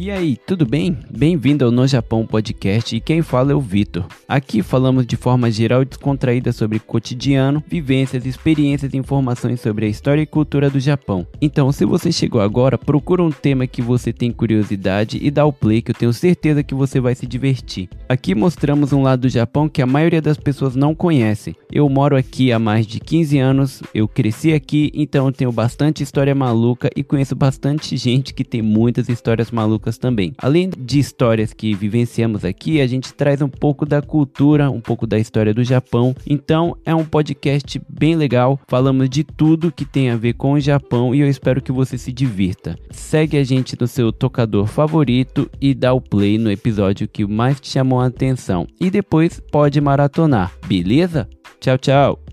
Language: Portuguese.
E aí, tudo bem? Bem-vindo ao No Japão Podcast e quem fala é o Vitor. Aqui falamos de forma geral e descontraída sobre cotidiano, vivências, experiências e informações sobre a história e cultura do Japão. Então, se você chegou agora, procura um tema que você tem curiosidade e dá o play que eu tenho certeza que você vai se divertir. Aqui mostramos um lado do Japão que a maioria das pessoas não conhece. Eu moro aqui há mais de 15 anos, eu cresci aqui, então tenho bastante história maluca e conheço bastante gente que tem muitas histórias malucas também. Além de histórias que vivenciamos aqui, a gente traz um pouco da cultura, um pouco da história do Japão. Então é um podcast bem legal. Falamos de tudo que tem a ver com o Japão e eu espero que você se divirta. Segue a gente no seu tocador favorito e dá o play no episódio que mais te chamou a atenção. E depois pode maratonar, beleza? Tchau, tchau!